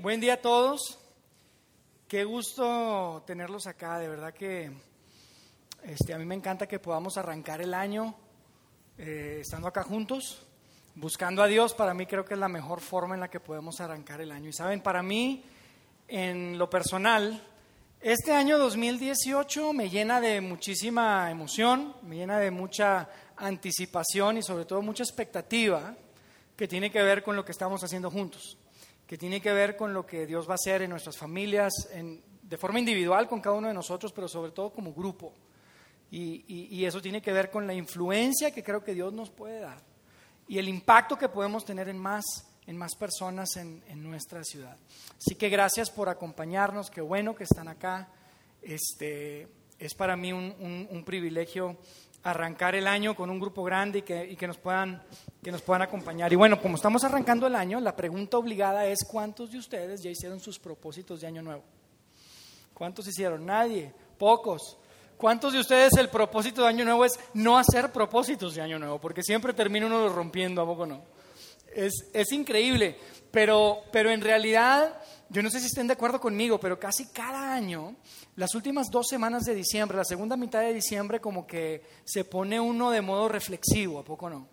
Buen día a todos. Qué gusto tenerlos acá. De verdad que este, a mí me encanta que podamos arrancar el año eh, estando acá juntos, buscando a Dios. Para mí creo que es la mejor forma en la que podemos arrancar el año. Y saben, para mí, en lo personal, este año 2018 me llena de muchísima emoción, me llena de mucha anticipación y sobre todo mucha expectativa que tiene que ver con lo que estamos haciendo juntos, que tiene que ver con lo que Dios va a hacer en nuestras familias, de forma individual con cada uno de nosotros, pero sobre todo como grupo. Y, eso tiene que ver con la influencia que creo que Dios nos puede dar y el impacto que podemos tener en más, en más personas en, nuestra ciudad. Así que gracias por acompañarnos, qué bueno que están acá. Este, es para mí un, un privilegio arrancar el año con un grupo grande y que, que, nos puedan, que nos puedan acompañar. Y bueno, como estamos arrancando el año, la pregunta obligada es ¿cuántos de ustedes ya hicieron sus propósitos de año nuevo? ¿Cuántos hicieron? Nadie, pocos. ¿Cuántos de ustedes el propósito de año nuevo es no hacer propósitos de año nuevo? Porque siempre termina uno rompiendo, ¿a poco no? Es, es increíble, pero, pero en realidad yo no sé si estén de acuerdo conmigo, pero casi cada año, las últimas dos semanas de diciembre, la segunda mitad de diciembre, como que se pone uno de modo reflexivo, ¿a poco no?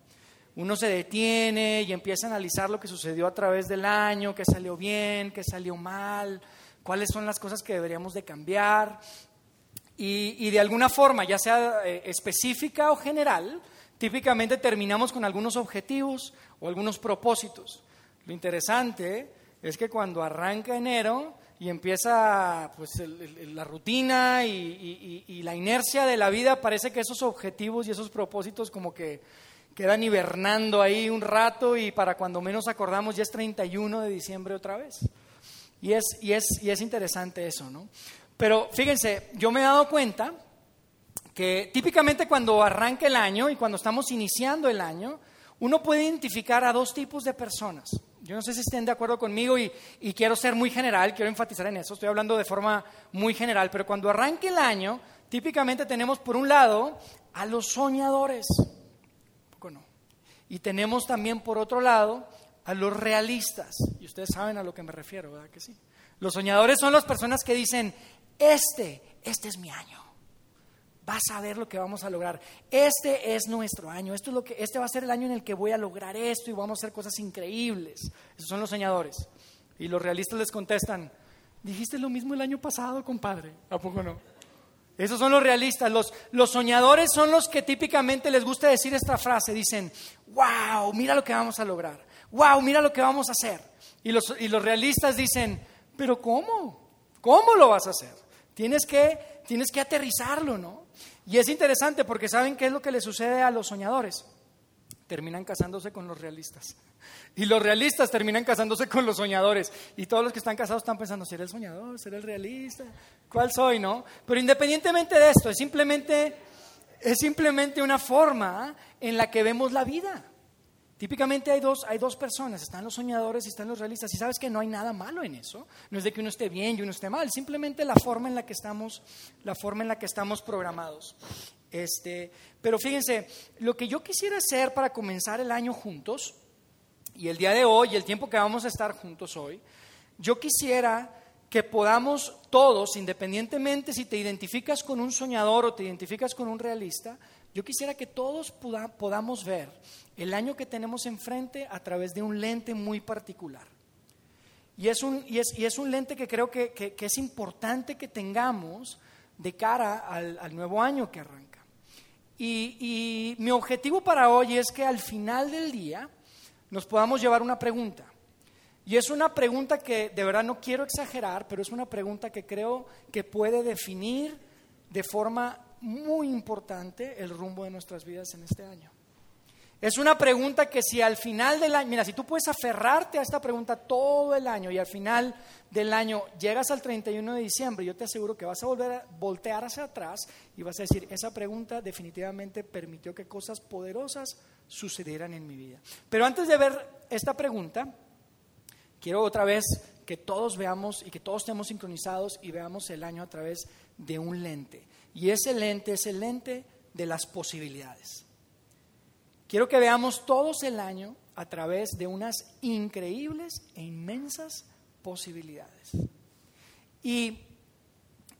Uno se detiene y empieza a analizar lo que sucedió a través del año, qué salió bien, qué salió mal, cuáles son las cosas que deberíamos de cambiar. Y, de alguna forma, ya sea eh, específica o general, típicamente terminamos con algunos objetivos o algunos propósitos. Lo interesante es que cuando arranca enero y empieza pues, la rutina y, la inercia de la vida, parece que esos objetivos y esos propósitos como que quedan hibernando ahí un rato y para cuando menos acordamos ya es 31 de diciembre otra vez. Y es, y es, y es interesante eso, ¿no? Pero fíjense, yo me he dado cuenta que típicamente cuando arranca el año y cuando estamos iniciando el año, uno puede identificar a dos tipos de personas. Yo no sé si estén de acuerdo conmigo y, quiero ser muy general, quiero enfatizar en eso, estoy hablando de forma muy general, pero cuando arranque el año, típicamente tenemos por un lado a los soñadores, y tenemos también por otro lado a los realistas, y ustedes saben a lo que me refiero, ¿verdad que sí? Los soñadores son las personas que dicen, este, este es mi año vas a ver lo que vamos a lograr. Este es nuestro año, esto es lo que, este va a ser el año en el que voy a lograr esto y vamos a hacer cosas increíbles. Esos son los soñadores. Y los realistas les contestan, dijiste lo mismo el año pasado, compadre, ¿a poco no? Esos son los realistas. Los, los soñadores son los que típicamente les gusta decir esta frase. Dicen, wow, mira lo que vamos a lograr. Wow, mira lo que vamos a hacer. Y los, y los realistas dicen, pero ¿cómo? ¿Cómo lo vas a hacer? Tienes que, tienes que aterrizarlo, ¿no? Y es interesante porque ¿saben qué es lo que le sucede a los soñadores? Terminan casándose con los realistas. Y los realistas terminan casándose con los soñadores. Y todos los que están casados están pensando, ¿seré el soñador? ¿Seré el realista? ¿Cuál soy? ¿No? Pero independientemente de esto, es simplemente, es simplemente una forma en la que vemos la vida. Típicamente hay dos, hay dos personas, están los soñadores y están los realistas. Y sabes que no hay nada malo en eso. No es de que uno esté bien y uno esté mal, simplemente la forma en la que estamos, la forma en la que estamos programados. Este, pero fíjense, lo que yo quisiera hacer para comenzar el año juntos, y el día de hoy, y el tiempo que vamos a estar juntos hoy, yo quisiera que podamos todos, independientemente si te identificas con un soñador o te identificas con un realista, yo quisiera que todos podamos ver el año que tenemos enfrente a través de un lente muy particular. Y es un, lente que creo que, es importante que tengamos de cara al, nuevo año que arranca. Y, y mi objetivo para hoy es que al final del día nos podamos llevar una pregunta. Y es una pregunta que de verdad no quiero exagerar, pero es una pregunta que creo que puede definir de forma muy importante el rumbo de nuestras vidas en este año. Es una pregunta que si al final del año, mira, si tú puedes aferrarte a esta pregunta todo el año y al final del año llegas al 31 de diciembre, yo te aseguro que vas a volver a voltear hacia atrás y vas a decir, esa pregunta definitivamente permitió que cosas poderosas sucedieran en mi vida. Pero antes de ver esta pregunta, quiero otra vez que todos veamos y que todos estemos sincronizados y veamos el año a través de un lente. Y ese lente es el lente de las posibilidades. Quiero que veamos todos el año a través de unas increíbles e inmensas posibilidades. Y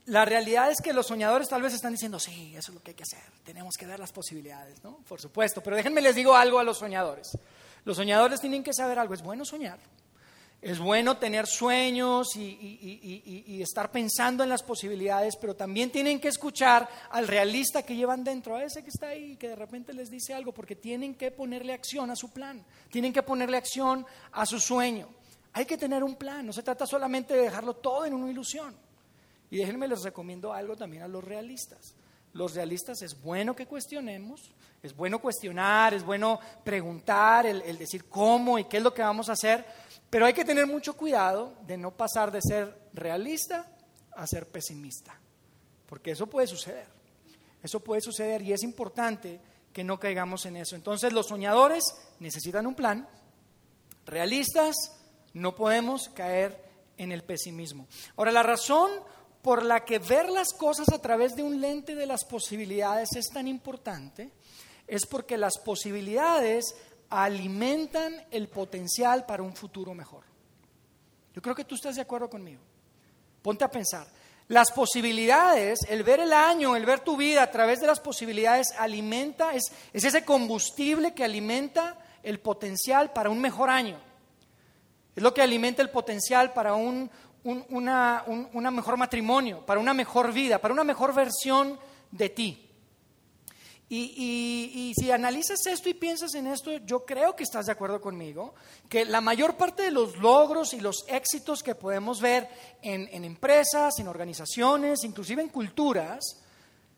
la realidad es que los soñadores tal vez están diciendo, sí, eso es lo que hay que hacer, tenemos que ver las posibilidades, ¿no? Por supuesto, pero déjenme les digo algo a los soñadores. Los soñadores tienen que saber algo, es bueno soñar, es bueno tener sueños y, estar pensando en las posibilidades, pero también tienen que escuchar al realista que llevan dentro, a ese que está ahí y que de repente les dice algo, porque tienen que ponerle acción a su plan, tienen que ponerle acción a su sueño. Hay que tener un plan, no se trata solamente de dejarlo todo en una ilusión. Y déjenme les recomiendo algo también a los realistas. Los realistas es bueno que cuestionemos, es bueno cuestionar, es bueno preguntar, el decir cómo y qué es lo que vamos a hacer, pero hay que tener mucho cuidado de no pasar de ser realista a ser pesimista, porque eso puede suceder. Eso puede suceder y es importante que no caigamos en eso. Entonces los soñadores necesitan un plan, realistas no podemos caer en el pesimismo. Ahora, la razón por la que ver las cosas a través de un lente de las posibilidades es tan importante es porque las posibilidades alimentan el potencial para un futuro mejor. Yo creo que tú estás de acuerdo conmigo. Ponte a pensar. Las posibilidades, el ver el año, el ver tu vida a través de las posibilidades, alimenta, es, ese combustible que alimenta el potencial para un mejor año. Es lo que alimenta el potencial para un, una, un mejor matrimonio, para una mejor vida, para una mejor versión de ti. Y, si analizas esto y piensas en esto, yo creo que estás de acuerdo conmigo, que la mayor parte de los logros y los éxitos que podemos ver en, empresas, en organizaciones, inclusive en culturas,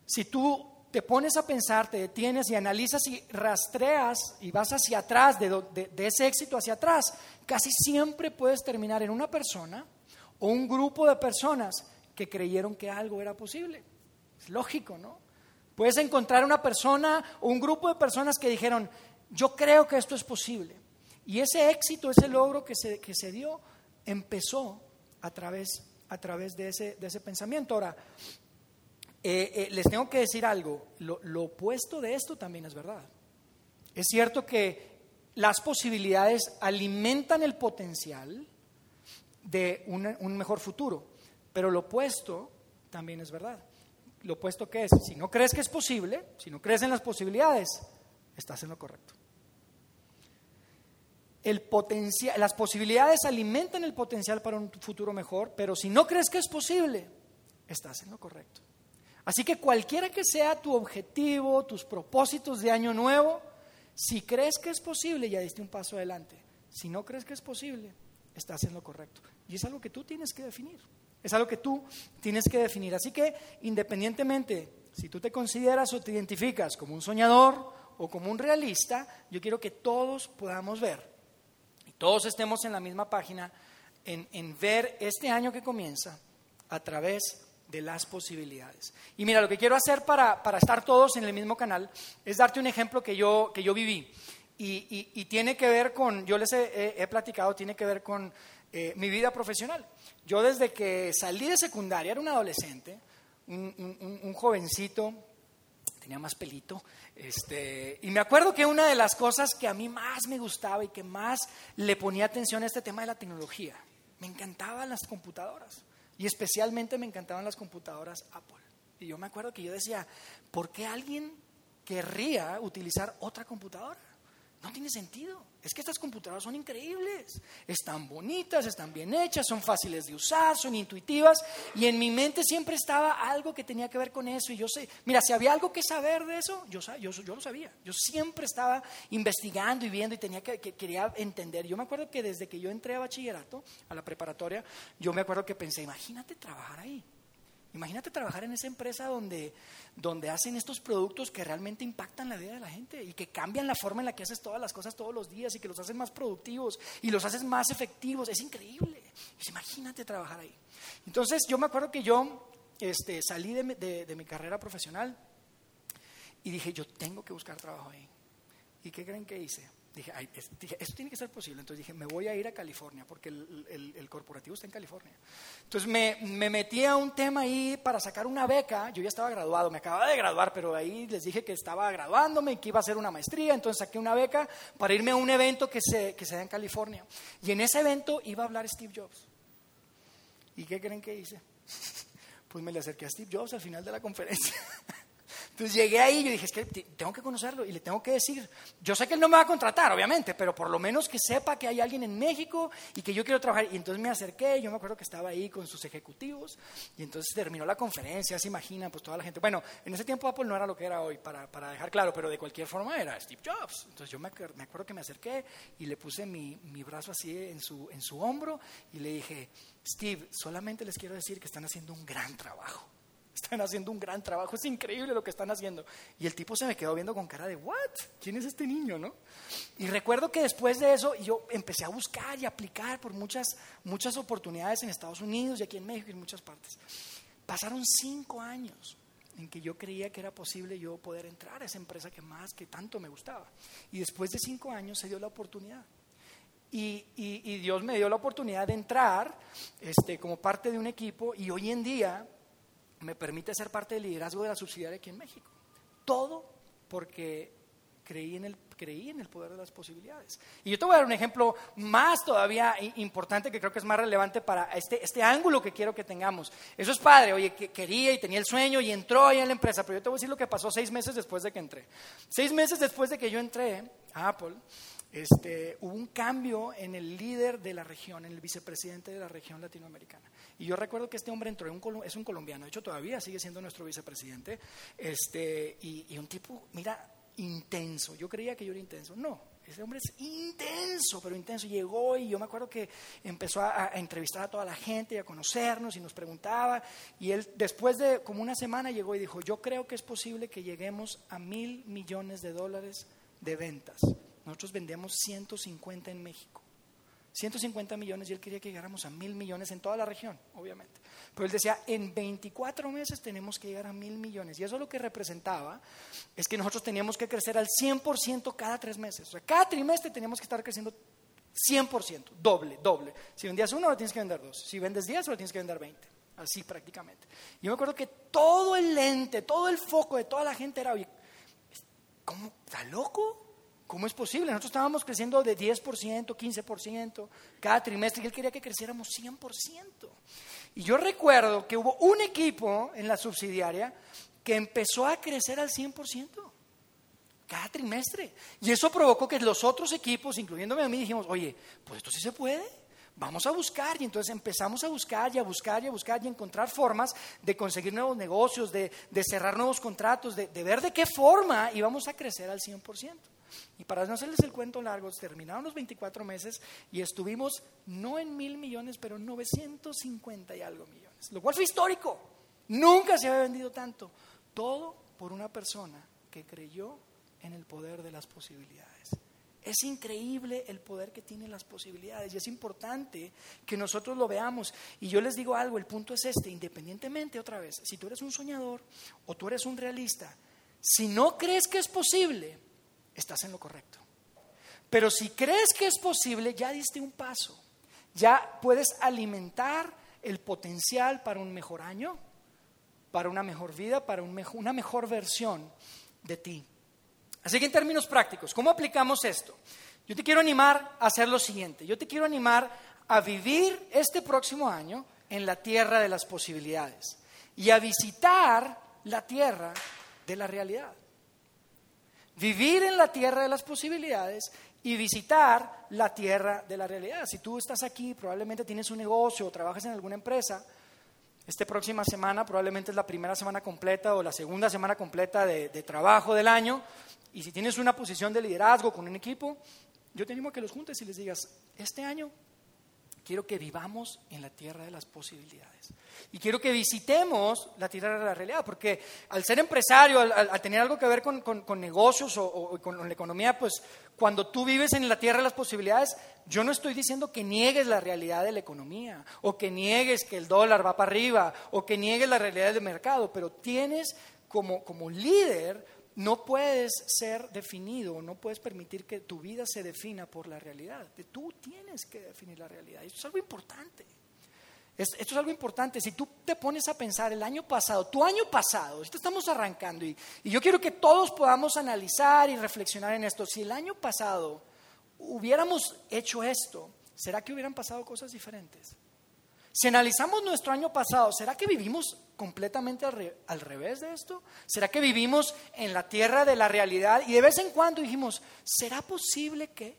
si tú te pones a pensar, te detienes y analizas y rastreas y vas hacia atrás, de, de ese éxito hacia atrás, casi siempre puedes terminar en una persona o un grupo de personas que creyeron que algo era posible. Es lógico, ¿no? Puedes encontrar una persona o un grupo de personas que dijeron, yo creo que esto es posible. Y ese éxito, ese logro que se, que se dio, empezó a través, a través de, ese, de ese pensamiento. Ahora, eh, eh, les tengo que decir algo, lo, opuesto de esto también es verdad. Es cierto que las posibilidades alimentan el potencial de un mejor futuro, pero lo opuesto también es verdad lo opuesto que es, si no crees que es posible, si no crees en las posibilidades, estás en lo correcto. El las posibilidades alimentan el potencial para un futuro mejor, pero si no crees que es posible, estás en lo correcto. Así que cualquiera que sea tu objetivo, tus propósitos de año nuevo, si crees que es posible, ya diste un paso adelante. Si no crees que es posible, estás en lo correcto. Y es algo que tú tienes que definir. Es algo que tú tienes que definir. Así que independientemente si tú te consideras o te identificas como un soñador o como un realista, yo quiero que todos podamos ver y todos estemos en la misma página en, ver este año que comienza a través de las posibilidades. Y mira, lo que quiero hacer para, estar todos en el mismo canal es darte un ejemplo que yo, que yo viví. Y, tiene que ver con, yo les he, platicado, tiene que ver con eh, mi vida profesional. Yo desde que salí de secundaria, era un adolescente, un, jovencito, tenía más pelito, este, y me acuerdo que una de las cosas que a mí más me gustaba y que más le ponía atención a este tema de la tecnología, me encantaban las computadoras, y especialmente me encantaban las computadoras Apple. Y yo me acuerdo que yo decía, ¿por qué alguien querría utilizar otra computadora? No tiene sentido. Es que estas computadoras son increíbles. Están bonitas, están bien hechas, son fáciles de usar, son intuitivas. Y en mi mente siempre estaba algo que tenía que ver con eso. Y yo sé, mira, si había algo que saber de eso, yo, yo, yo lo sabía. Yo siempre estaba investigando y viendo y tenía que, quería entender. Yo me acuerdo que desde que yo entré a bachillerato, a la preparatoria, yo me acuerdo que pensé, imagínate trabajar ahí. Imagínate trabajar en esa empresa donde, donde hacen estos productos que realmente impactan la vida de la gente y que cambian la forma en la que haces todas las cosas todos los días y que los hacen más productivos y los haces más efectivos. Es increíble. imagínate trabajar ahí. Entonces yo me acuerdo que yo este, salí de, de mi carrera profesional y dije, yo tengo que buscar trabajo ahí. ¿Y qué creen que hice? Dije, esto tiene que ser posible. Entonces dije, me voy a ir a California, porque el, corporativo está en California. Entonces me, metí a un tema ahí para sacar una beca. Yo ya estaba graduado, me acababa de graduar, pero ahí les dije que estaba graduándome y que iba a hacer una maestría. Entonces saqué una beca para irme a un evento que se, que se da en California. Y en ese evento iba a hablar Steve Jobs. ¿Y qué creen que hice? Pues me le acerqué a Steve Jobs al final de la conferencia. Entonces llegué ahí y yo dije, es que tengo que conocerlo y le tengo que decir, yo sé que él no me va a contratar, obviamente, pero por lo menos que sepa que hay alguien en México y que yo quiero trabajar. Y entonces me acerqué, yo me acuerdo que estaba ahí con sus ejecutivos y entonces terminó la conferencia, se imagina, pues toda la gente. Bueno, en ese tiempo Apple no era lo que era hoy, para, para dejar claro, pero de cualquier forma era Steve Jobs. Entonces yo me, me acuerdo que me acerqué y le puse mi, mi brazo así en su, en su hombro y le dije, Steve, solamente les quiero decir que están haciendo un gran trabajo. Están haciendo un gran trabajo, es increíble lo que están haciendo. Y el tipo se me quedó viendo con cara de, ¿what? ¿Quién es este niño, no? Y recuerdo que después de eso yo empecé a buscar y aplicar por muchas, muchas oportunidades en Estados Unidos y aquí en México y en muchas partes. Pasaron cinco años en que yo creía que era posible yo poder entrar a esa empresa que más, que tanto me gustaba. Y después de cinco años se dio la oportunidad. Y, y, Dios me dio la oportunidad de entrar este, como parte de un equipo y hoy en día me permite ser parte del liderazgo de la subsidiaria aquí en México. Todo porque creí en, el, creí en el poder de las posibilidades. Y yo te voy a dar un ejemplo más todavía importante que creo que es más relevante para este, este ángulo que quiero que tengamos. Eso es padre, oye, que quería y tenía el sueño y entró ahí en la empresa, pero yo te voy a decir lo que pasó seis meses después de que entré. Seis meses después de que yo entré a Apple, este, hubo un cambio en el líder de la región, en el vicepresidente de la región latinoamericana. Y yo recuerdo que este hombre entró, es un colombiano, de hecho todavía sigue siendo nuestro vicepresidente, este, y, un tipo, mira, intenso. Yo creía que yo era intenso. No, ese hombre es intenso, pero intenso. Llegó y yo me acuerdo que empezó a, a, entrevistar a toda la gente y a conocernos y nos preguntaba. Y él, después de como una semana, llegó y dijo: Yo creo que es posible que lleguemos a mil millones de dólares de ventas. Nosotros vendíamos 150 en México. 150 millones y él quería que llegáramos a mil millones en toda la región, obviamente. Pero él decía, en 24 meses tenemos que llegar a mil millones. Y eso lo que representaba es que nosotros teníamos que crecer al 100% cada tres meses. O sea, cada trimestre teníamos que estar creciendo 100%, doble, doble. Si vendías uno, ahora tienes que vender dos. Si vendes 10, ahora tienes que vender 20. Así prácticamente. Yo me acuerdo que todo el lente, todo el foco de toda la gente era, oye, ¿cómo? ¿Está loco? ¿Cómo es posible? Nosotros estábamos creciendo de 10%, 15% cada trimestre y él quería que creciéramos 100%. Y yo recuerdo que hubo un equipo en la subsidiaria que empezó a crecer al 100% cada trimestre. Y eso provocó que los otros equipos, incluyéndome a mí, dijimos, oye, pues esto sí se puede. Vamos a buscar y entonces empezamos a buscar y a buscar y a buscar y a encontrar formas de conseguir nuevos negocios, de, cerrar nuevos contratos, de, de ver de qué forma íbamos a crecer al 100%. Y para no hacerles el cuento largo, terminaron los 24 meses y estuvimos no en mil millones, pero en 950 y algo millones, lo cual fue histórico. Nunca se había vendido tanto. Todo por una persona que creyó en el poder de las posibilidades. Es increíble el poder que tienen las posibilidades y es importante que nosotros lo veamos. Y yo les digo algo, el punto es este, independientemente otra vez, si tú eres un soñador o tú eres un realista, si no crees que es posible, estás en lo correcto. Pero si crees que es posible, ya diste un paso. Ya puedes alimentar el potencial para un mejor año, para una mejor vida, para una mejor versión de ti. Así que en términos prácticos, ¿cómo aplicamos esto? Yo te quiero animar a hacer lo siguiente. Yo te quiero animar a vivir este próximo año en la tierra de las posibilidades y a visitar la tierra de la realidad vivir en la tierra de las posibilidades y visitar la tierra de la realidad. Si tú estás aquí, probablemente tienes un negocio o trabajas en alguna empresa, esta próxima semana probablemente es la primera semana completa o la segunda semana completa de, trabajo del año. Y si tienes una posición de liderazgo con un equipo, yo te animo a que los juntes y les digas, este año quiero que vivamos en la tierra de las posibilidades. Y quiero que visitemos la tierra de la realidad, porque al ser empresario, al, tener algo que ver con, negocios o, con la economía, pues cuando tú vives en la tierra de las posibilidades, yo no estoy diciendo que niegues la realidad de la economía, o que niegues que el dólar va para arriba, o que niegues la realidad del mercado, pero tienes como, como líder no puedes ser definido, no puedes permitir que tu vida se defina por la realidad. Tú tienes que definir la realidad. Esto es algo importante. Esto es algo importante. Si tú te pones a pensar el año pasado, tu año pasado, esto estamos arrancando y, y yo quiero que todos podamos analizar y reflexionar en esto. Si el año pasado hubiéramos hecho esto, ¿será que hubieran pasado cosas diferentes? Si analizamos nuestro año pasado, ¿será que vivimos completamente al, revés de esto? ¿Será que vivimos en la tierra de la realidad y de vez en cuando dijimos, ¿será posible que?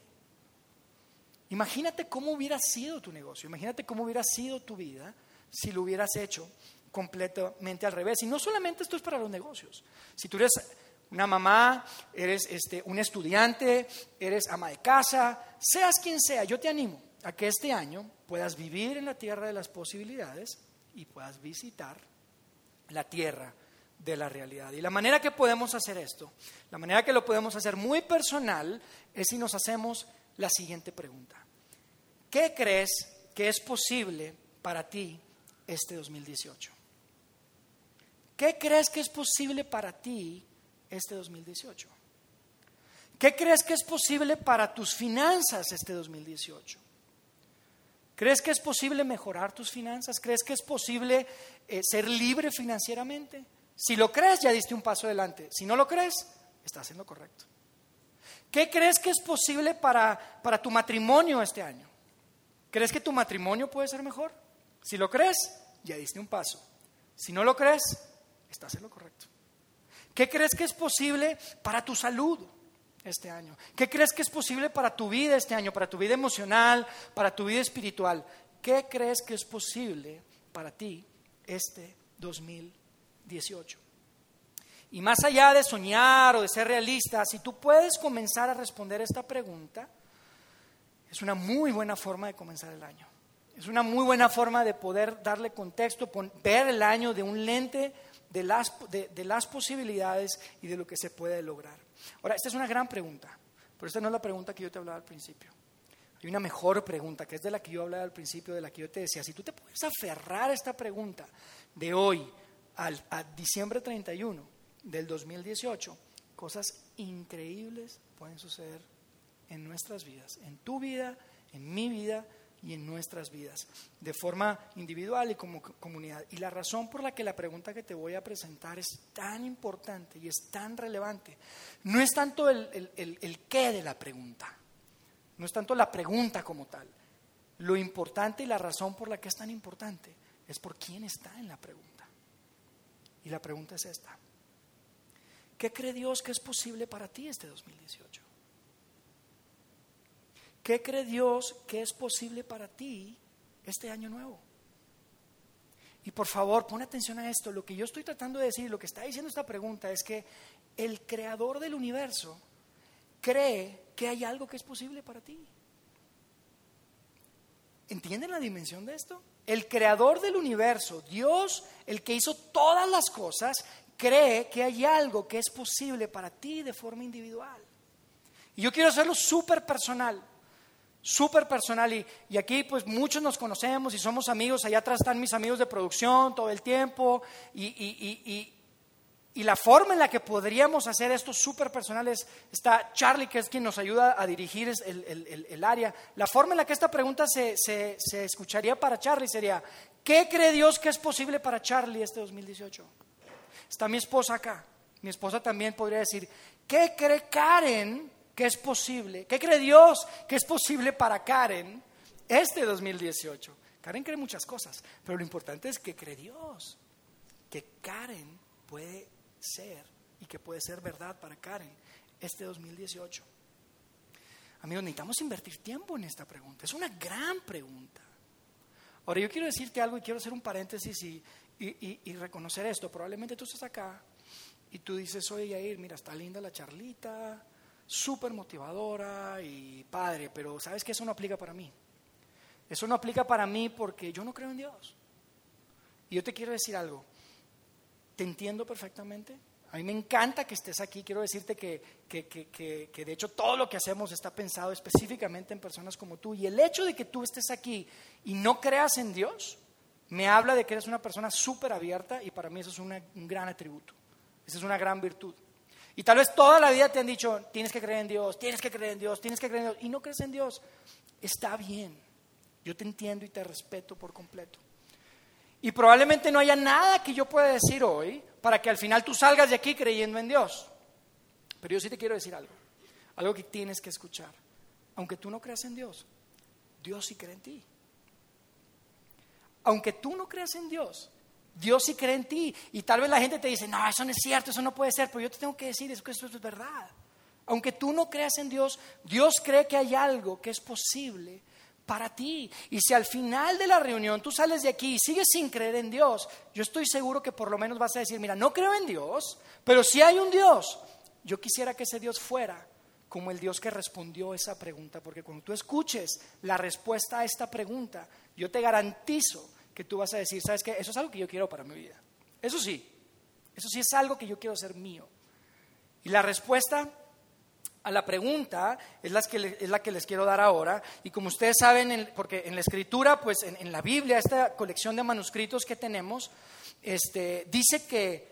Imagínate cómo hubiera sido tu negocio, imagínate cómo hubiera sido tu vida si lo hubieras hecho completamente al revés. Y no solamente esto es para los negocios. Si tú eres una mamá, eres este, un estudiante, eres ama de casa, seas quien sea, yo te animo a que este año puedas vivir en la tierra de las posibilidades y puedas visitar la tierra de la realidad. Y la manera que podemos hacer esto, la manera que lo podemos hacer muy personal, es si nos hacemos la siguiente pregunta. ¿Qué crees que es posible para ti este 2018? ¿Qué crees que es posible para ti este 2018? ¿Qué crees que es posible para tus finanzas este 2018? ¿Crees que es posible mejorar tus finanzas? ¿Crees que es posible eh, ser libre financieramente? Si lo crees, ya diste un paso adelante. Si no lo crees, estás en lo correcto. ¿Qué crees que es posible para, para tu matrimonio este año? ¿Crees que tu matrimonio puede ser mejor? Si lo crees, ya diste un paso. Si no lo crees, estás en lo correcto. ¿Qué crees que es posible para tu salud? Este año? ¿Qué crees que es posible para tu vida este año, para tu vida emocional, para tu vida espiritual? ¿Qué crees que es posible para ti este 2018? Y más allá de soñar o de ser realista, si tú puedes comenzar a responder esta pregunta, es una muy buena forma de comenzar el año. Es una muy buena forma de poder darle contexto, ver el año de un lente de las, de las posibilidades y de lo que se puede lograr. Ahora, esta es una gran pregunta, pero esta no es la pregunta que yo te hablaba al principio. Hay una mejor pregunta, que es de la que yo hablaba al principio, de la que yo te decía, si tú te puedes aferrar a esta pregunta de hoy al, a diciembre 31 del 2018, cosas increíbles pueden suceder en nuestras vidas, en tu vida, en mi vida y en nuestras vidas, de forma individual y como comunidad. Y la razón por la que la pregunta que te voy a presentar es tan importante y es tan relevante, no es tanto el, el, qué de la pregunta, no es tanto la pregunta como tal. Lo importante y la razón por la que es tan importante es por quién está en la pregunta. Y la pregunta es esta. ¿Qué cree Dios que es posible para ti este 2018? ¿Qué cree Dios que es posible para ti este año nuevo? Y por favor, pon atención a esto. Lo que yo estoy tratando de decir, lo que está diciendo esta pregunta es que el creador del universo cree que hay algo que es posible para ti. ¿Entienden la dimensión de esto? El creador del universo, Dios, el que hizo todas las cosas, cree que hay algo que es posible para ti de forma individual. Y yo quiero hacerlo súper personal súper personal y, aquí pues muchos nos conocemos y somos amigos, allá atrás están mis amigos de producción todo el tiempo y, la forma en la que podríamos hacer esto súper personales está Charlie que es quien nos ayuda a dirigir el, área. La forma en la que esta pregunta se escucharía para Charlie sería, ¿qué cree Dios que es posible para Charlie este 2018? Está mi esposa acá, mi esposa también podría decir, ¿qué cree Karen? Que es posible, ¿qué cree Dios que es posible para Karen este 2018? Karen cree muchas cosas, pero lo importante es que cree Dios, que Karen puede ser y que puede ser verdad para Karen este 2018. Amigos, necesitamos invertir tiempo en esta pregunta. Es una gran pregunta. Ahora, yo quiero decirte algo y quiero hacer un paréntesis y, y reconocer esto. Probablemente tú estás acá y tú dices, oye, Yair, mira, está linda la charlita, súper motivadora y padre, pero sabes que eso no aplica para mí. Eso no aplica para mí porque yo no creo en Dios. Y yo te quiero decir algo, te entiendo perfectamente. A mí me encanta que estés aquí. Quiero decirte que, que, que, que, de hecho todo lo que hacemos está pensado específicamente en personas como tú. Y el hecho de que tú estés aquí y no creas en Dios, me habla de que eres una persona súper abierta y para mí eso es un gran atributo. Esa es una gran virtud. Y tal vez toda la vida te han dicho, tienes que creer en Dios, tienes que creer en Dios, tienes que creer en Dios, y no crees en Dios. Está bien, yo te entiendo y te respeto por completo. Y probablemente no haya nada que yo pueda decir hoy para que al final tú salgas de aquí creyendo en Dios. Pero yo sí te quiero decir algo, algo que tienes que escuchar. Aunque tú no creas en Dios, Dios sí cree en ti. aunque tú no creas en Dios, Dios sí cree en ti. Y tal vez la gente te dice, no, eso no es cierto, eso no puede ser, pero yo te tengo que decir es que esto es verdad. Aunque tú no creas en Dios, Dios cree que hay algo que es posible para ti. Y si al final de la reunión tú sales de aquí y sigues sin creer en Dios, yo estoy seguro que por lo menos vas a decir, mira, no creo en Dios, pero si hay un Dios, yo quisiera que ese Dios fuera como el Dios que respondió esa pregunta, porque cuando tú escuches la respuesta a esta pregunta, yo te garantizo que tú vas a decir, ¿sabes qué? Eso es algo que yo quiero para mi vida. Eso sí, eso sí es algo que yo quiero ser mío. Y la respuesta a la pregunta es la que, es la que les quiero dar ahora. Y como ustedes saben, porque en la escritura, pues en, la Biblia, esta colección de manuscritos que tenemos, este, dice que,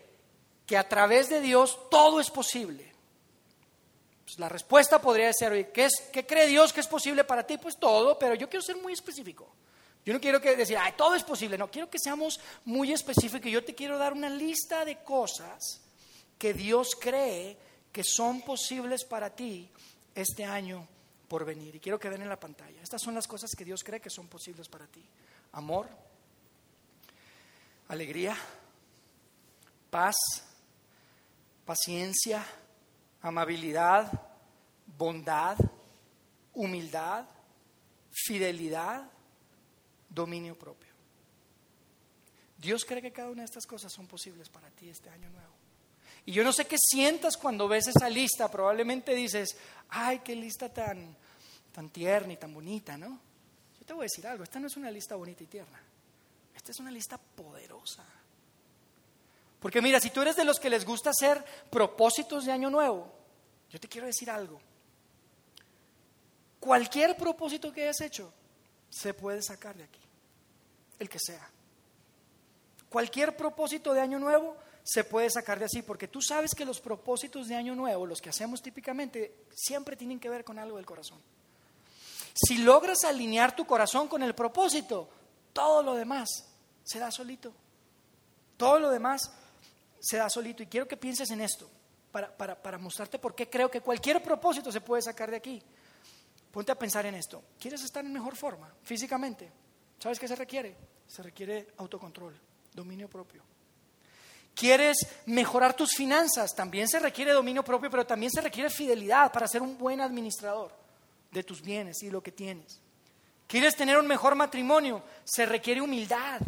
que a través de Dios todo es posible. Pues la respuesta podría ser, ¿qué, es, ¿qué cree Dios que es posible para ti? Pues todo, pero yo quiero ser muy específico. Yo no quiero que decir, Ay, todo es posible, no, quiero que seamos muy específicos. Yo te quiero dar una lista de cosas que Dios cree que son posibles para ti este año por venir. Y quiero que ven en la pantalla. Estas son las cosas que Dios cree que son posibles para ti. Amor, alegría, paz, paciencia, amabilidad, bondad, humildad, fidelidad, dominio propio. Dios cree que cada una de estas cosas son posibles para ti este año nuevo. Y yo no sé qué sientas cuando ves esa lista, probablemente dices, ay, qué lista tan, tan tierna y tan bonita, ¿no? Yo te voy a decir algo, esta no es una lista bonita y tierna, esta es una lista poderosa. Porque mira, si tú eres de los que les gusta hacer propósitos de año nuevo, yo te quiero decir algo. Cualquier propósito que hayas hecho se puede sacar de aquí, el que sea. Cualquier propósito de año nuevo se puede sacar de así, porque tú sabes que los propósitos de año nuevo, los que hacemos típicamente, siempre tienen que ver con algo del corazón. Si logras alinear tu corazón con el propósito, todo lo demás se da solito. Todo lo demás se da solito. Y quiero que pienses en esto para, mostrarte por qué creo que cualquier propósito se puede sacar de aquí. Ponte a pensar en esto. ¿Quieres estar en mejor forma físicamente? ¿Sabes qué se requiere? Se requiere autocontrol, dominio propio. ¿Quieres mejorar tus finanzas? También se requiere dominio propio, pero también se requiere fidelidad para ser un buen administrador de tus bienes y lo que tienes. ¿Quieres tener un mejor matrimonio? Se requiere humildad.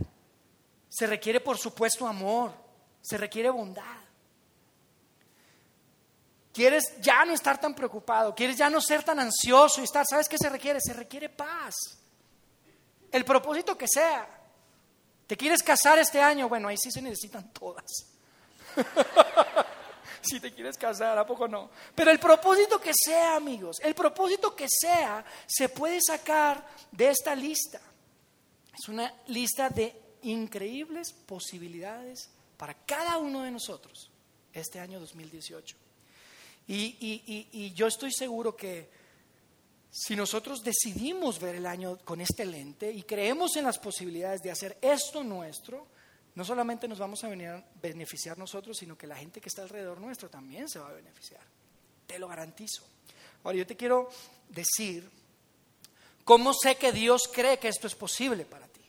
Se requiere, por supuesto, amor. Se requiere bondad. Quieres ya no estar tan preocupado, quieres ya no ser tan ansioso y estar, ¿sabes qué se requiere? Se requiere paz. El propósito que sea. ¿Te quieres casar este año? Bueno, ahí sí se necesitan todas. si te quieres casar, ¿a poco no? Pero el propósito que sea, amigos, el propósito que sea, se puede sacar de esta lista. Es una lista de increíbles posibilidades para cada uno de nosotros este año 2018. Y, yo estoy seguro que si nosotros decidimos ver el año con este lente y creemos en las posibilidades de hacer esto nuestro, no solamente nos vamos a venir a beneficiar nosotros, sino que la gente que está alrededor nuestro también se va a beneficiar. Te lo garantizo. Ahora, yo te quiero decir cómo sé que Dios cree que esto es posible para ti.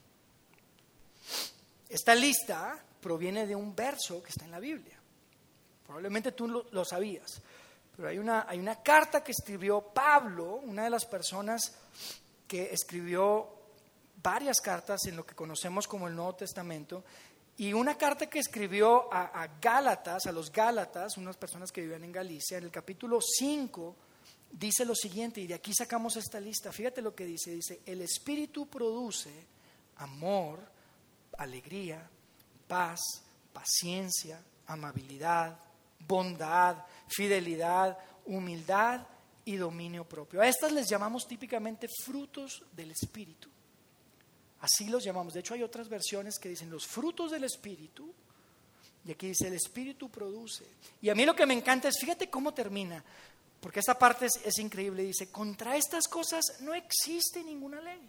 Esta lista proviene de un verso que está en la Biblia. Probablemente tú lo sabías. Pero hay una, hay una carta que escribió Pablo, una de las personas que escribió varias cartas en lo que conocemos como el Nuevo Testamento, y una carta que escribió a, a, Gálatas, a los Gálatas, unas personas que vivían en Galicia, en el capítulo 5, dice lo siguiente, y de aquí sacamos esta lista, fíjate lo que dice, dice, el Espíritu produce amor, alegría, paz, paciencia, amabilidad, bondad, fidelidad, humildad y dominio propio. A estas les llamamos típicamente frutos del Espíritu. Así los llamamos. De hecho, hay otras versiones que dicen los frutos del Espíritu. Y aquí dice, el Espíritu produce. Y a mí lo que me encanta es, fíjate cómo termina, porque esta parte es, es increíble. Dice, contra estas cosas no existe ninguna ley.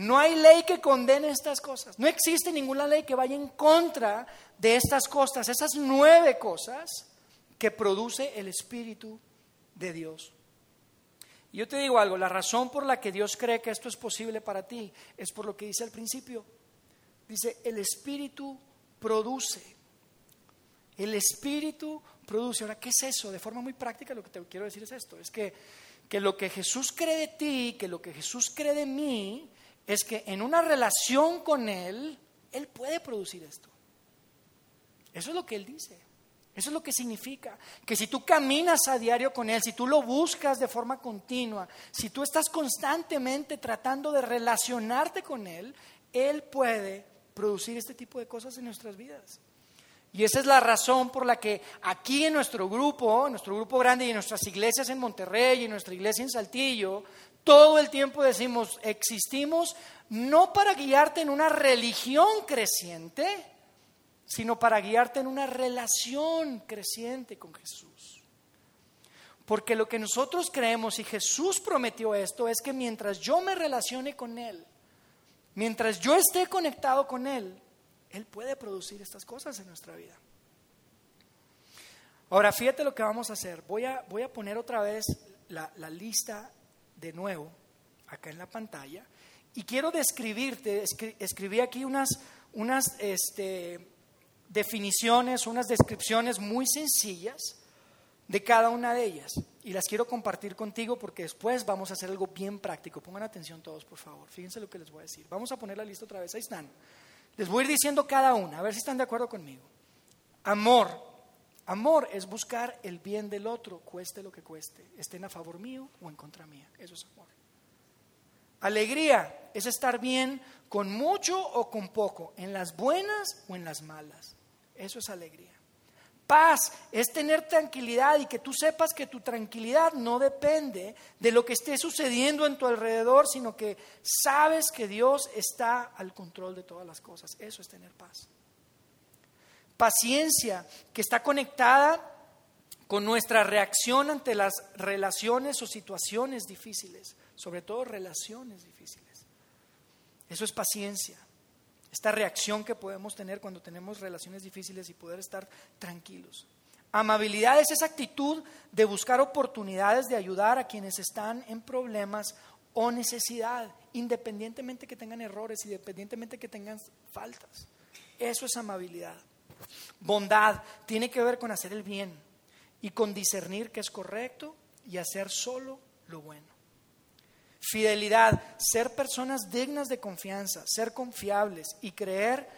No hay ley que condene estas cosas. No existe ninguna ley que vaya en contra de estas cosas, esas nueve cosas que produce el Espíritu de Dios. Yo te digo algo, la razón por la que Dios cree que esto es posible para ti es por lo que dice al principio. Dice, el Espíritu produce. El Espíritu produce. Ahora, ¿qué es eso? De forma muy práctica lo que te quiero decir es esto. Es que, que lo que Jesús cree de ti, que lo que Jesús cree de mí, es que en una relación con Él, Él puede producir esto. Eso es lo que Él dice. Eso es lo que significa. Que si tú caminas a diario con Él, si tú lo buscas de forma continua, si tú estás constantemente tratando de relacionarte con Él, Él puede producir este tipo de cosas en nuestras vidas. Y esa es la razón por la que aquí en nuestro grupo, en nuestro grupo grande y en nuestras iglesias en Monterrey y en nuestra iglesia en Saltillo, todo el tiempo decimos, existimos no para guiarte en una religión creciente, sino para guiarte en una relación creciente con Jesús. Porque lo que nosotros creemos, y Jesús prometió esto, es que mientras yo me relacione con Él, mientras yo esté conectado con Él, Él puede producir estas cosas en nuestra vida. Ahora, fíjate lo que vamos a hacer. Voy a, voy a poner otra vez la, la lista de nuevo acá en la pantalla y quiero describirte, escribí aquí unas, unas este, definiciones, unas descripciones muy sencillas de cada una de ellas. Y las quiero compartir contigo porque después vamos a hacer algo bien práctico. Pongan atención todos, por favor. Fíjense lo que les voy a decir. Vamos a poner la lista otra vez. Ahí están. Les voy a ir diciendo cada una, a ver si están de acuerdo conmigo. Amor. Amor es buscar el bien del otro, cueste lo que cueste, estén a favor mío o en contra mía. Eso es amor. Alegría es estar bien con mucho o con poco, en las buenas o en las malas. Eso es alegría. Paz es tener tranquilidad y que tú sepas que tu tranquilidad no depende de lo que esté sucediendo en tu alrededor, sino que sabes que Dios está al control de todas las cosas. Eso es tener paz. Paciencia, que está conectada con nuestra reacción ante las relaciones o situaciones difíciles, sobre todo relaciones difíciles. Eso es paciencia esta reacción que podemos tener cuando tenemos relaciones difíciles y poder estar tranquilos. Amabilidad es esa actitud de buscar oportunidades de ayudar a quienes están en problemas o necesidad, independientemente que tengan errores, independientemente que tengan faltas. Eso es amabilidad. Bondad tiene que ver con hacer el bien y con discernir qué es correcto y hacer solo lo bueno. Fidelidad, ser personas dignas de confianza, ser confiables y creer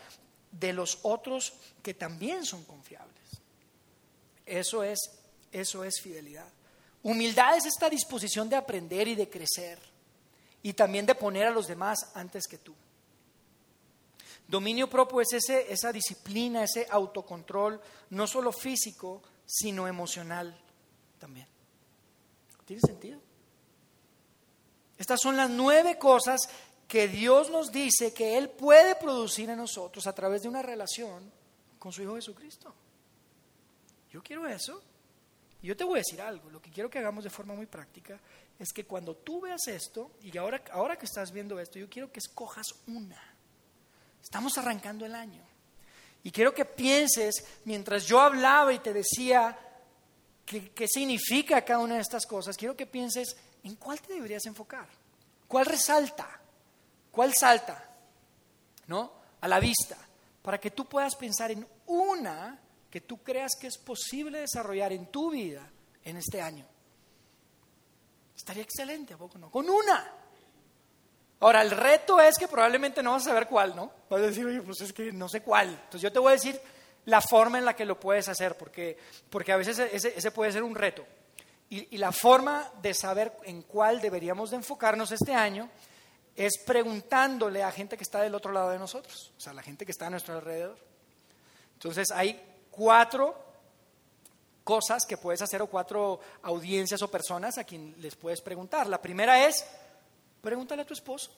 de los otros que también son confiables. Eso es, eso es fidelidad. Humildad es esta disposición de aprender y de crecer y también de poner a los demás antes que tú. Dominio propio es ese, esa disciplina, ese autocontrol, no solo físico, sino emocional también. ¿Tiene sentido? Estas son las nueve cosas que Dios nos dice que Él puede producir en nosotros a través de una relación con su Hijo Jesucristo. Yo quiero eso. Y yo te voy a decir algo. Lo que quiero que hagamos de forma muy práctica es que cuando tú veas esto, y ahora, ahora que estás viendo esto, yo quiero que escojas una. Estamos arrancando el año. Y quiero que pienses, mientras yo hablaba y te decía qué, significa cada una de estas cosas, quiero que pienses ¿en cuál te deberías enfocar? ¿Cuál resalta? ¿Cuál salta? ¿No? A la vista, para que tú puedas pensar en una que tú creas que es posible desarrollar en tu vida en este año. Estaría excelente, ¿a poco no? Con una. Ahora, el reto es que probablemente no vas a saber cuál, ¿no? Vas a decir, oye, pues es que no sé cuál. Entonces yo te voy a decir la forma en la que lo puedes hacer, porque, porque a veces ese, ese puede ser un reto. Y, la forma de saber en cuál deberíamos de enfocarnos este año es preguntándole a gente que está del otro lado de nosotros, o sea, la gente que está a nuestro alrededor. Entonces hay cuatro cosas que puedes hacer o cuatro audiencias o personas a quien les puedes preguntar. La primera es, pregúntale a tu esposo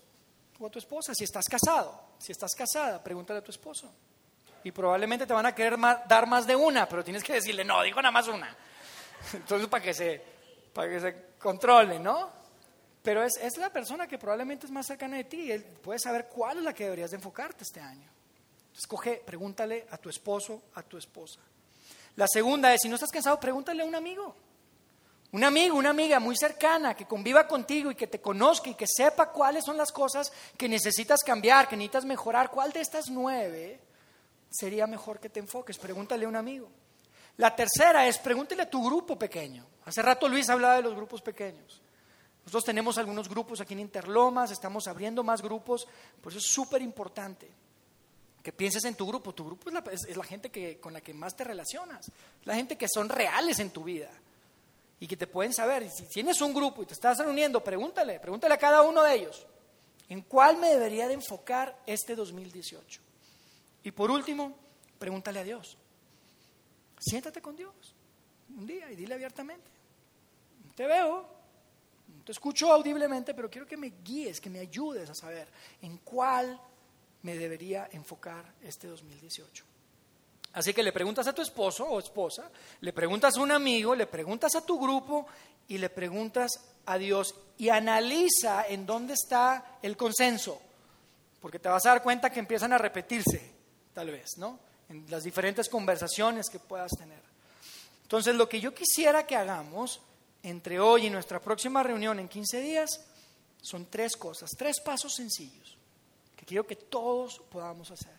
o a tu esposa, si estás casado, si estás casada, pregúntale a tu esposo. Y probablemente te van a querer dar más de una, pero tienes que decirle, no, digo nada más una. Entonces, para que se, para que se controle, ¿no? Pero es, es, la persona que probablemente es más cercana de ti. Él puede saber cuál es la que deberías de enfocarte este año. Escoge, pregúntale a tu esposo, a tu esposa. La segunda es, si no estás cansado, pregúntale a un amigo. Un amigo, una amiga muy cercana que conviva contigo y que te conozca y que sepa cuáles son las cosas que necesitas cambiar, que necesitas mejorar. ¿Cuál de estas nueve sería mejor que te enfoques? Pregúntale a un amigo. La tercera es pregúntale a tu grupo pequeño. Hace rato Luis hablaba de los grupos pequeños. Nosotros tenemos algunos grupos aquí en Interlomas, estamos abriendo más grupos, por eso es súper importante que pienses en tu grupo. Tu grupo es la, gente que, con la que más te relacionas, la gente que son reales en tu vida y que te pueden saber. Si tienes un grupo y te estás reuniendo, pregúntale, pregúntale a cada uno de ellos, ¿en cuál me debería de enfocar este 2018? Y por último, pregúntale a Dios. Siéntate con Dios un día y dile abiertamente, te veo, te escucho audiblemente, pero quiero que me guíes, que me ayudes a saber en cuál me debería enfocar este 2018. Así que le preguntas a tu esposo o esposa, le preguntas a un amigo, le preguntas a tu grupo y le preguntas a Dios y analiza en dónde está el consenso, porque te vas a dar cuenta que empiezan a repetirse, tal vez, ¿no? En las diferentes conversaciones que puedas tener. Entonces, lo que yo quisiera que hagamos entre hoy y nuestra próxima reunión en 15 días son tres cosas, tres pasos sencillos que quiero que todos podamos hacer.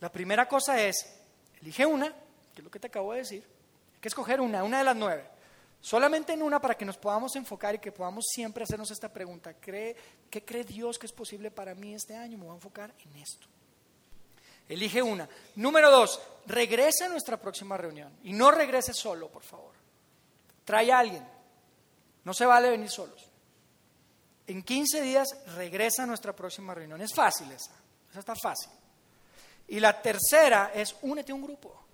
La primera cosa es, elige una, que es lo que te acabo de decir, hay que escoger una, una de las nueve. Solamente en una para que nos podamos enfocar y que podamos siempre hacernos esta pregunta. ¿Cree, ¿Qué cree Dios que es posible para mí este año? Me voy a enfocar en esto. Elige una. Número dos, regrese a nuestra próxima reunión. Y no regrese solo, por favor. Trae a alguien. No se vale venir solos. En 15 días regresa a nuestra próxima reunión. Es fácil esa. Esa está fácil. Y la tercera es únete a un grupo.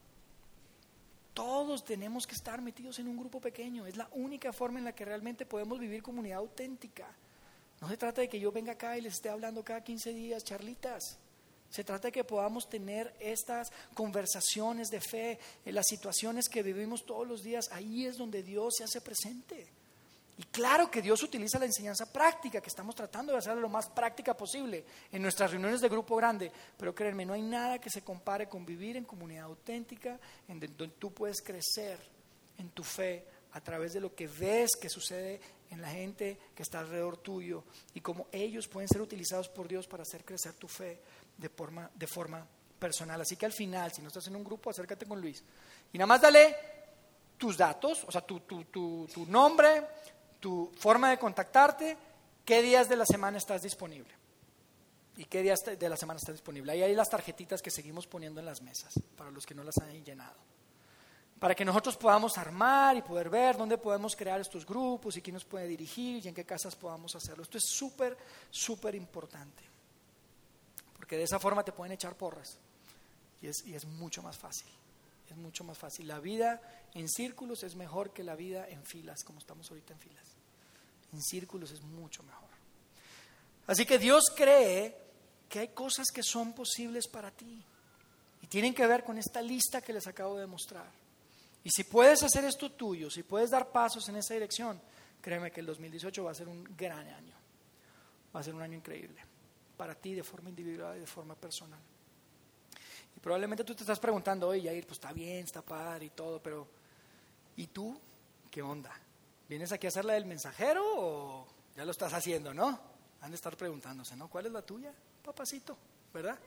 Todos tenemos que estar metidos en un grupo pequeño. Es la única forma en la que realmente podemos vivir comunidad auténtica. No se trata de que yo venga acá y les esté hablando cada 15 días, charlitas. Se trata de que podamos tener estas conversaciones de fe en las situaciones que vivimos todos los días. Ahí es donde Dios se hace presente. Y claro que Dios utiliza la enseñanza práctica, que estamos tratando de hacerlo lo más práctica posible en nuestras reuniones de grupo grande, pero créanme, no hay nada que se compare con vivir en comunidad auténtica, en donde tú puedes crecer en tu fe a través de lo que ves que sucede en la gente que está alrededor tuyo y cómo ellos pueden ser utilizados por Dios para hacer crecer tu fe de forma, de forma personal. Así que al final, si no estás en un grupo, acércate con Luis. Y nada más dale tus datos, o sea, tu, tu, tu, tu nombre, tu forma de contactarte, qué días de la semana estás disponible y qué días de la semana estás disponible. Ahí hay las tarjetitas que seguimos poniendo en las mesas para los que no las han llenado. Para que nosotros podamos armar y poder ver dónde podemos crear estos grupos y quién nos puede dirigir y en qué casas podamos hacerlo. Esto es súper, súper importante. Porque de esa forma te pueden echar porras y es, y es mucho más fácil. Es mucho más fácil. La vida en círculos es mejor que la vida en filas, como estamos ahorita en filas en círculos es mucho mejor. Así que Dios cree que hay cosas que son posibles para ti y tienen que ver con esta lista que les acabo de mostrar. Y si puedes hacer esto tuyo, si puedes dar pasos en esa dirección, créeme que el 2018 va a ser un gran año. Va a ser un año increíble para ti de forma individual y de forma personal. Y probablemente tú te estás preguntando, oye, Jair, pues está bien, está padre y todo, pero ¿y tú qué onda? ¿Vienes aquí a hacer la del mensajero o ya lo estás haciendo, no? Han de estar preguntándose, ¿no? ¿Cuál es la tuya, papacito? ¿Verdad?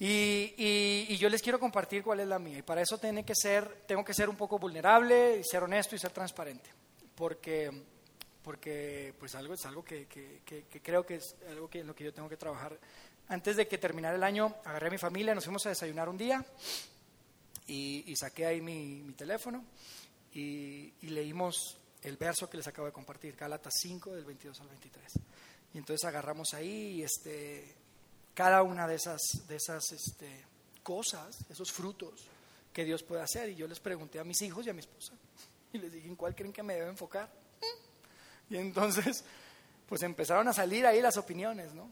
Y, yo les quiero compartir cuál es la mía. Y para eso tiene que ser, tengo que ser un poco vulnerable, y ser honesto y ser transparente. Porque, porque pues algo es algo que, creo que es algo que, en lo que yo tengo que trabajar. Antes de que terminara el año, agarré a mi familia, nos fuimos a desayunar un día y, saqué ahí mi, mi teléfono y, leímos el verso que les acabo de compartir, Gálatas 5 del 22 al 23. Y entonces agarramos ahí este, cada una de esas, de esas este, cosas, esos frutos que Dios puede hacer. Y yo les pregunté a mis hijos y a mi esposa, y les dije, ¿en cuál creen que me debo enfocar? Y entonces, pues empezaron a salir ahí las opiniones, ¿no?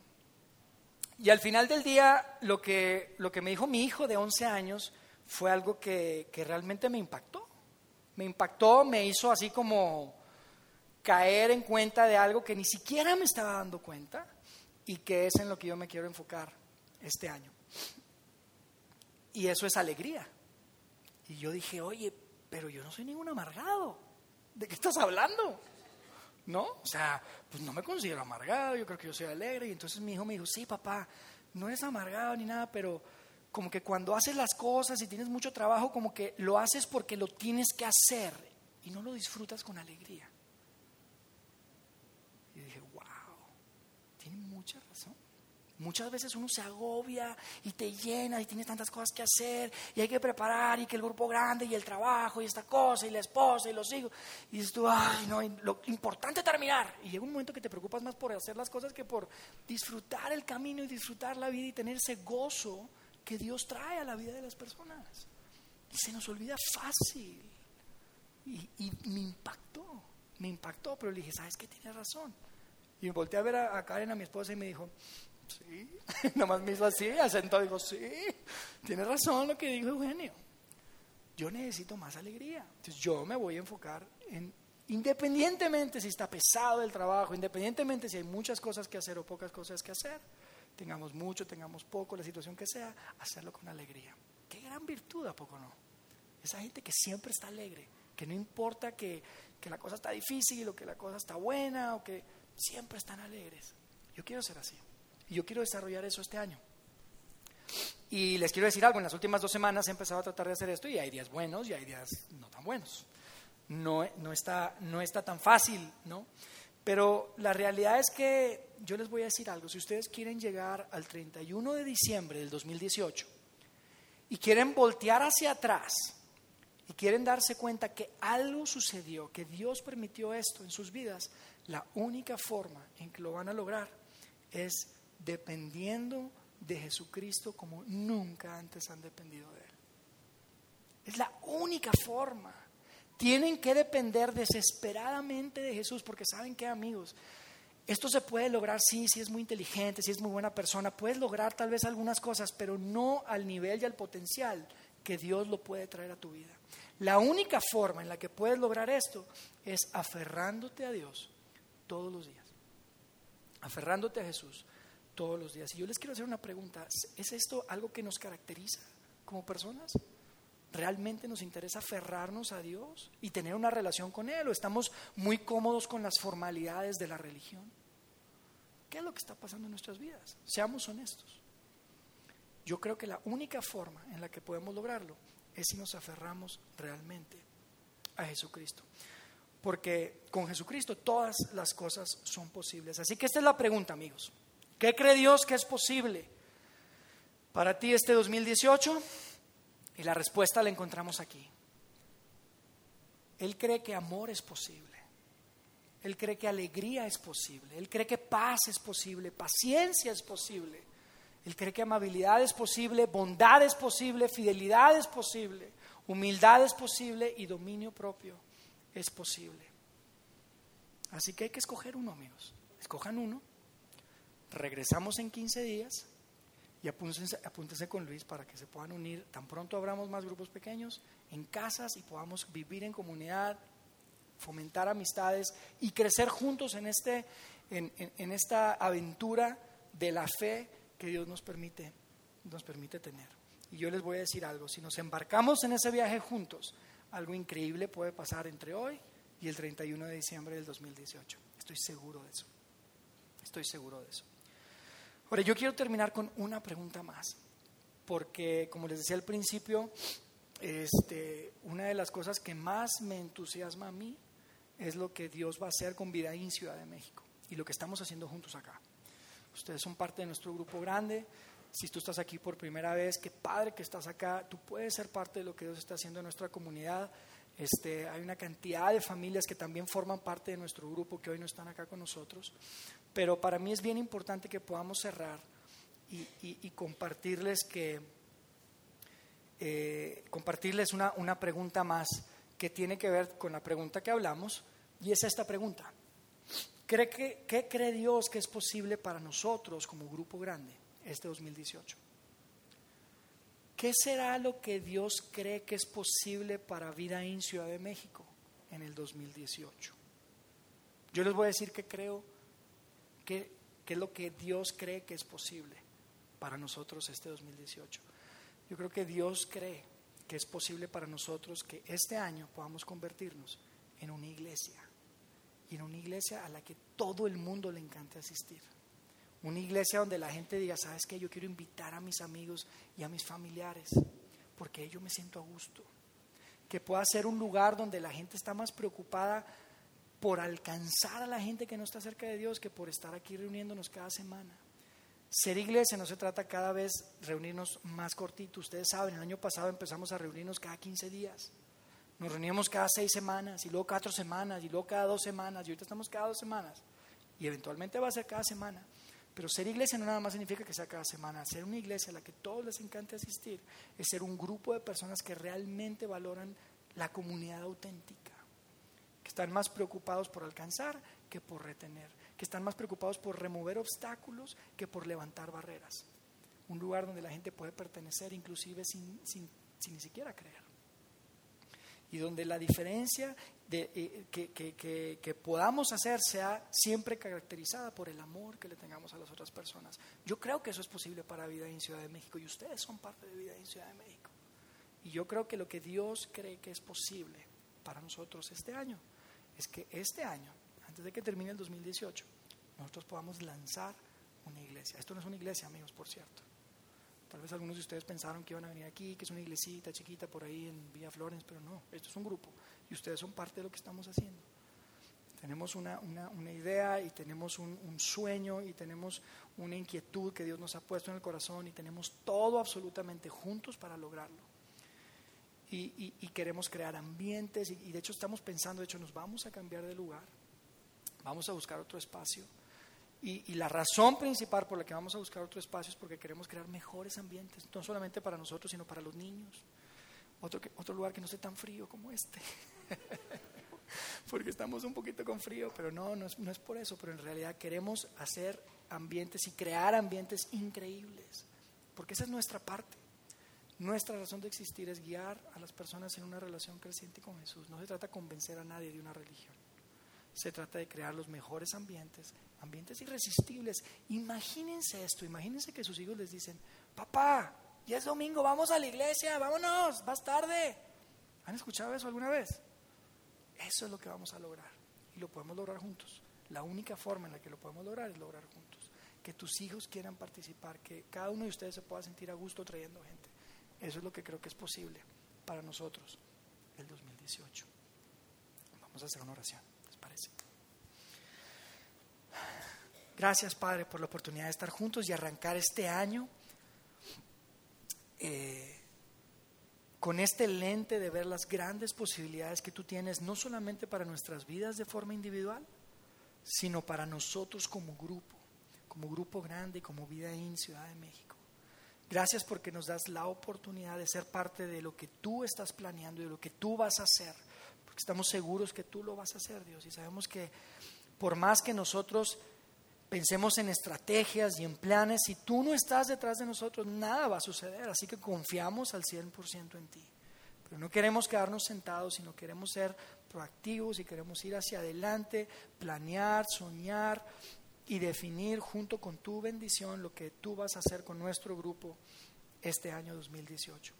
Y al final del día, lo que, lo que me dijo mi hijo de 11 años fue algo que, que realmente me impactó me impactó, me hizo así como caer en cuenta de algo que ni siquiera me estaba dando cuenta y que es en lo que yo me quiero enfocar este año. Y eso es alegría. Y yo dije, oye, pero yo no soy ningún amargado. ¿de qué estás hablando? ¿No? O sea, pues no me considero amargado, yo creo que yo soy alegre. Y entonces mi hijo me dijo, sí, papá, no eres amargado ni nada, pero como que cuando haces las cosas y tienes mucho trabajo, como que lo haces porque lo tienes que hacer y no lo disfrutas con alegría. Y dije, wow, tiene mucha razón. Muchas veces uno se agobia y te llena y tienes tantas cosas que hacer y hay que preparar y que el grupo grande y el trabajo y esta cosa y la esposa y los hijos. Y dices tú, ay, no, lo importante es terminar. Y llega un momento que te preocupas más por hacer las cosas que por disfrutar el camino y disfrutar la vida y tener ese gozo que Dios trae a la vida de las personas. Y se nos olvida fácil. Y, y me impactó, me impactó, pero le dije, ¿sabes qué? Tienes razón. Y volteé a ver a Karen, a mi esposa, y me dijo, Sí, nomás me hizo así, asentó dijo, sí, tiene razón lo que dijo Eugenio. Yo necesito más alegría. Entonces yo me voy a enfocar en, independientemente si está pesado el trabajo, independientemente si hay muchas cosas que hacer o pocas cosas que hacer, tengamos mucho, tengamos poco, la situación que sea, hacerlo con alegría. Qué gran virtud, ¿a poco no? Esa gente que siempre está alegre, que no importa que, que la cosa está difícil o que la cosa está buena o que siempre están alegres. Yo quiero ser así. Y yo quiero desarrollar eso este año. Y les quiero decir algo, en las últimas dos semanas he empezado a tratar de hacer esto y hay días buenos y hay días no tan buenos. No, no, está, no está tan fácil, ¿no? Pero la realidad es que yo les voy a decir algo, si ustedes quieren llegar al 31 de diciembre del 2018 y quieren voltear hacia atrás y quieren darse cuenta que algo sucedió, que Dios permitió esto en sus vidas, la única forma en que lo van a lograr es dependiendo de Jesucristo como nunca antes han dependido de Él. Es la única forma. Tienen que depender desesperadamente de Jesús porque saben que amigos, esto se puede lograr, sí, si es muy inteligente, si es muy buena persona, puedes lograr tal vez algunas cosas, pero no al nivel y al potencial que Dios lo puede traer a tu vida. La única forma en la que puedes lograr esto es aferrándote a Dios todos los días, aferrándote a Jesús todos los días. Y yo les quiero hacer una pregunta. ¿Es esto algo que nos caracteriza como personas? ¿Realmente nos interesa aferrarnos a Dios y tener una relación con Él? ¿O estamos muy cómodos con las formalidades de la religión? ¿Qué es lo que está pasando en nuestras vidas? Seamos honestos. Yo creo que la única forma en la que podemos lograrlo es si nos aferramos realmente a Jesucristo. Porque con Jesucristo todas las cosas son posibles. Así que esta es la pregunta, amigos. ¿Qué cree Dios que es posible para ti este 2018? Y la respuesta la encontramos aquí. Él cree que amor es posible. Él cree que alegría es posible. Él cree que paz es posible, paciencia es posible. Él cree que amabilidad es posible, bondad es posible, fidelidad es posible, humildad es posible y dominio propio es posible. Así que hay que escoger uno, amigos. Escojan uno Regresamos en 15 días y apúntense, con Luis para que se puedan unir. Tan pronto abramos más grupos pequeños en casas y podamos vivir en comunidad, fomentar amistades y crecer juntos en, este, en, esta aventura de la fe que Dios nos permite, nos permite tener. Y yo les voy a decir algo, si nos embarcamos en ese viaje juntos, algo increíble puede pasar entre hoy y el 31 de diciembre del 2018. Estoy seguro de eso. Estoy seguro de eso. Ahora, yo quiero terminar con una pregunta más, porque como les decía al principio, este, una de las cosas que más me entusiasma a mí es lo que Dios va a hacer con Vida en Ciudad de México y lo que estamos haciendo juntos acá. Ustedes son parte de nuestro grupo grande. Si tú estás aquí por primera vez, qué padre que estás acá. Tú puedes ser parte de lo que Dios está haciendo en nuestra comunidad. Este, hay una cantidad de familias que también forman parte de nuestro grupo que hoy no están acá con nosotros. Pero para mí es bien importante que podamos cerrar y, compartirles que eh, compartirles una, una pregunta más que tiene que ver con la pregunta que hablamos y es esta pregunta. ¿Cree que, ¿Qué cree Dios que es posible para nosotros como grupo grande este 2018? ¿Qué será lo que Dios cree que es posible para vida en Ciudad de México en el 2018? Yo les voy a decir que creo ¿Qué, es lo que Dios cree que es posible para nosotros este 2018? Yo creo que Dios cree que es posible para nosotros que este año podamos convertirnos en una iglesia. Y en una iglesia a la que todo el mundo le encanta asistir. Una iglesia donde la gente diga, ¿sabes qué? Yo quiero invitar a mis amigos y a mis familiares, porque yo me siento a gusto. Que pueda ser un lugar donde la gente está más preocupada por alcanzar a la gente que no está cerca de Dios que por estar aquí reuniéndonos cada semana. Ser iglesia no se trata cada vez reunirnos más cortito. Ustedes saben, el año pasado empezamos a reunirnos cada 15 días. Nos reuníamos cada seis semanas y luego cuatro semanas y luego cada dos semanas y ahorita estamos cada dos semanas y eventualmente va a ser cada semana. Pero ser iglesia no nada más significa que sea cada semana. Ser una iglesia a la que todos les encanta asistir es ser un grupo de personas que realmente valoran la comunidad auténtica, que están más preocupados por alcanzar que por retener, que están más preocupados por remover obstáculos que por levantar barreras. Un lugar donde la gente puede pertenecer inclusive sin, sin, sin ni siquiera creer y donde la diferencia de, eh, que, podamos hacer sea siempre caracterizada por el amor que le tengamos a las otras personas. Yo creo que eso es posible para Vida en Ciudad de México y ustedes son parte de Vida en Ciudad de México. Y yo creo que lo que Dios cree que es posible para nosotros este año es que este año, antes de que termine el 2018, nosotros podamos lanzar una iglesia. Esto no es una iglesia, amigos, por cierto. Tal vez algunos de ustedes pensaron que iban a venir aquí, que es una iglesita chiquita por ahí en Villa Florence, pero no, esto es un grupo y ustedes son parte de lo que estamos haciendo. Tenemos una, idea y tenemos un, sueño y tenemos una inquietud que Dios nos ha puesto en el corazón y tenemos todo absolutamente juntos para lograrlo. Y, queremos crear ambientes y de hecho estamos pensando, de hecho nos vamos a cambiar de lugar, vamos a buscar otro espacio y, la razón principal por la que vamos a buscar otro espacio es porque queremos crear mejores ambientes, no solamente para nosotros, sino para los niños. Otro, otro lugar que no esté tan frío como este. porque estamos un poquito con frío, pero no, no es, no es por eso, pero en realidad queremos hacer ambientes y crear ambientes increíbles, porque esa es nuestra parte. Nuestra razón de existir es guiar a las personas en una relación creciente con Jesús. No se trata de convencer a nadie de una religión. Se trata de crear los mejores ambientes, ambientes irresistibles. Imagínense esto, imagínense que sus hijos les dicen, papá, ya es domingo, vamos a la iglesia, vámonos, vas tarde. ¿Han escuchado eso alguna vez? Eso es lo que vamos a lograr y lo podemos lograr juntos. La única forma en la que lo podemos lograr es lograr juntos. Que tus hijos quieran participar, que cada uno de ustedes se pueda sentir a gusto trayendo gente. Eso es lo que creo que es posible para nosotros el 2018. Vamos a hacer una oración. Gracias, Padre, por la oportunidad de estar juntos y arrancar este año eh, con este lente de ver las grandes posibilidades que tú tienes, no solamente para nuestras vidas de forma individual, sino para nosotros como grupo, como grupo grande, como Vida en Ciudad de México. Gracias porque nos das la oportunidad de ser parte de lo que tú estás planeando y de lo que tú vas a hacer, porque estamos seguros que tú lo vas a hacer, Dios, y sabemos que por más que nosotros pensemos en estrategias y en planes, si tú no estás detrás de nosotros, nada va a suceder, así que confiamos al 100% en ti. Pero no queremos quedarnos sentados, sino queremos ser proactivos y queremos ir hacia adelante, planear, soñar y definir junto con tu bendición lo que tú vas a hacer con nuestro grupo este año 2018.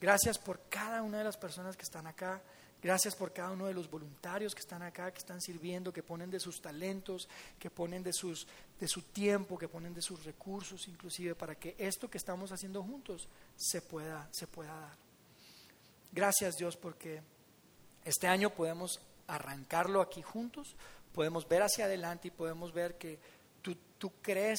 Gracias por cada una de las personas que están acá. Gracias por cada uno de los voluntarios que están acá, que están sirviendo, que ponen de sus talentos, que ponen de, sus, de su tiempo, que ponen de sus recursos, inclusive para que esto que estamos haciendo juntos se pueda, se pueda dar. Gracias Dios porque este año podemos arrancarlo aquí juntos, podemos ver hacia adelante y podemos ver que tú, tú crees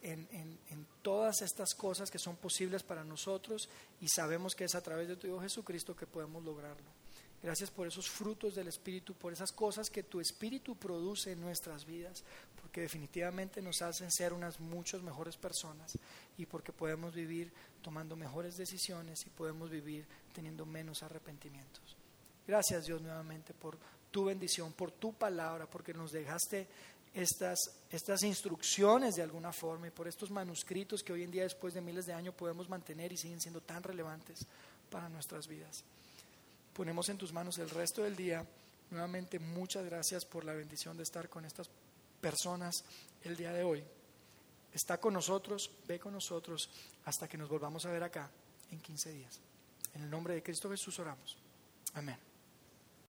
en, en, en, todas estas cosas que son posibles para nosotros y sabemos que es a través de tu Hijo Jesucristo que podemos lograrlo. Gracias por esos frutos del Espíritu, por esas cosas que tu Espíritu produce en nuestras vidas, porque definitivamente nos hacen ser unas muchas mejores personas y porque podemos vivir tomando mejores decisiones y podemos vivir teniendo menos arrepentimientos. Gracias Dios nuevamente por tu bendición, por tu palabra, porque nos dejaste estas, estas instrucciones de alguna forma y por estos manuscritos que hoy en día después de miles de años podemos mantener y siguen siendo tan relevantes para nuestras vidas ponemos en tus manos el resto del día. Nuevamente, muchas gracias por la bendición de estar con estas personas el día de hoy. Está con nosotros, ve con nosotros hasta que nos volvamos a ver acá en 15 días. En el nombre de Cristo Jesús oramos. Amén.